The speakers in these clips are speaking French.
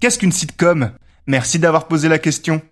Qu'est-ce qu'une sitcom? Merci d'avoir posé la question.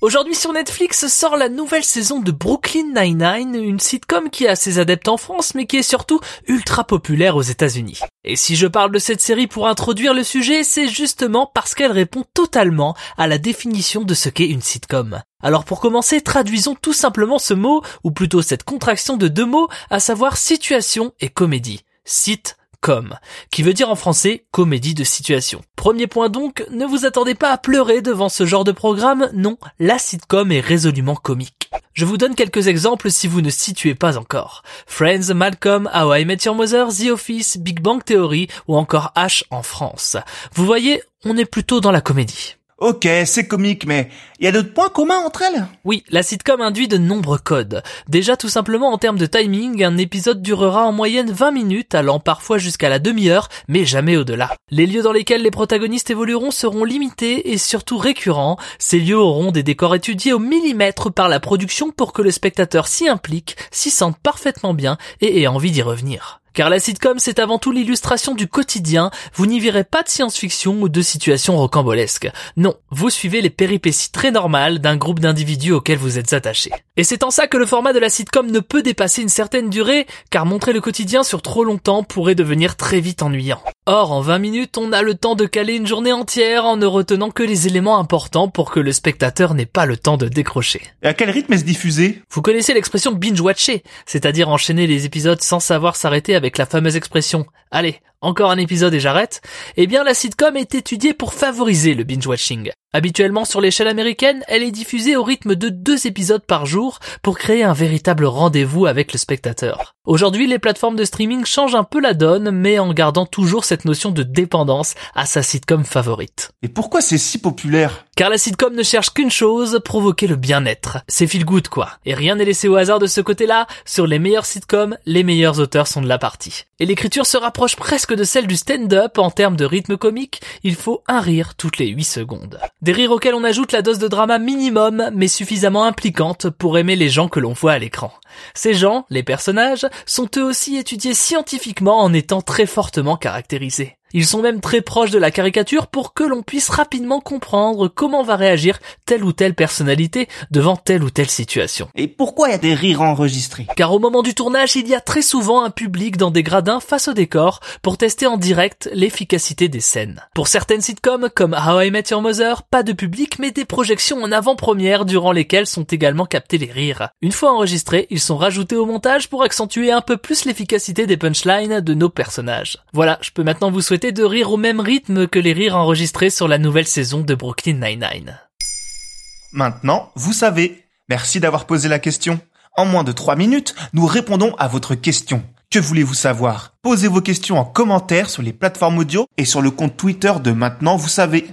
Aujourd'hui sur Netflix sort la nouvelle saison de Brooklyn Nine-Nine, une sitcom qui a ses adeptes en France mais qui est surtout ultra populaire aux États-Unis. Et si je parle de cette série pour introduire le sujet, c'est justement parce qu'elle répond totalement à la définition de ce qu'est une sitcom. Alors pour commencer, traduisons tout simplement ce mot, ou plutôt cette contraction de deux mots, à savoir situation et comédie. Sit com, qui veut dire en français comédie de situation. Premier point donc, ne vous attendez pas à pleurer devant ce genre de programme, non, la sitcom est résolument comique. Je vous donne quelques exemples si vous ne situez pas encore. Friends, Malcolm, How I Met Your Mother, The Office, Big Bang Theory ou encore H en France. Vous voyez, on est plutôt dans la comédie. Ok, c'est comique, mais il y a d'autres points communs entre elles? Oui, la sitcom induit de nombreux codes. Déjà tout simplement en termes de timing, un épisode durera en moyenne 20 minutes, allant parfois jusqu'à la demi-heure, mais jamais au-delà. Les lieux dans lesquels les protagonistes évolueront seront limités et surtout récurrents. Ces lieux auront des décors étudiés au millimètre par la production pour que le spectateur s'y implique, s'y sente parfaitement bien et ait envie d'y revenir. Car la sitcom, c'est avant tout l'illustration du quotidien, vous n'y verrez pas de science-fiction ou de situations rocambolesques. Non, vous suivez les péripéties très normales d'un groupe d'individus auxquels vous êtes attaché. Et c'est en ça que le format de la sitcom ne peut dépasser une certaine durée, car montrer le quotidien sur trop longtemps pourrait devenir très vite ennuyant. Or, en 20 minutes, on a le temps de caler une journée entière en ne retenant que les éléments importants pour que le spectateur n'ait pas le temps de décrocher. Et à quel rythme est-ce diffusé? Vous connaissez l'expression binge-watcher, c'est-à-dire enchaîner les épisodes sans savoir s'arrêter avec la fameuse expression Allez, encore un épisode et j'arrête Eh bien, la sitcom est étudiée pour favoriser le binge-watching. Habituellement sur l'échelle américaine, elle est diffusée au rythme de deux épisodes par jour pour créer un véritable rendez-vous avec le spectateur. Aujourd'hui, les plateformes de streaming changent un peu la donne, mais en gardant toujours cette notion de dépendance à sa sitcom favorite. Et pourquoi c'est si populaire? Car la sitcom ne cherche qu'une chose, provoquer le bien-être. C'est feel good quoi. Et rien n'est laissé au hasard de ce côté-là. Sur les meilleures sitcoms, les meilleurs auteurs sont de la partie. Et l'écriture se rapproche presque de celle du stand-up en termes de rythme comique. Il faut un rire toutes les 8 secondes. Des rires auxquels on ajoute la dose de drama minimum, mais suffisamment impliquante pour aimer les gens que l'on voit à l'écran. Ces gens, les personnages, sont eux aussi étudiés scientifiquement en étant très fortement caractérisés. Ils sont même très proches de la caricature pour que l'on puisse rapidement comprendre comment va réagir telle ou telle personnalité devant telle ou telle situation. Et pourquoi il y a des rires enregistrés? Car au moment du tournage, il y a très souvent un public dans des gradins face au décor pour tester en direct l'efficacité des scènes. Pour certaines sitcoms comme How I Met Your Mother, pas de public mais des projections en avant-première durant lesquelles sont également captés les rires. Une fois enregistrés, ils sont rajoutés au montage pour accentuer un peu plus l'efficacité des punchlines de nos personnages. Voilà, je peux maintenant vous souhaiter de rire au même rythme que les rires enregistrés sur la nouvelle saison de Brooklyn Nine-Nine. Maintenant, vous savez. Merci d'avoir posé la question. En moins de 3 minutes, nous répondons à votre question. Que voulez-vous savoir? Posez vos questions en commentaire sur les plateformes audio et sur le compte Twitter de Maintenant, vous savez.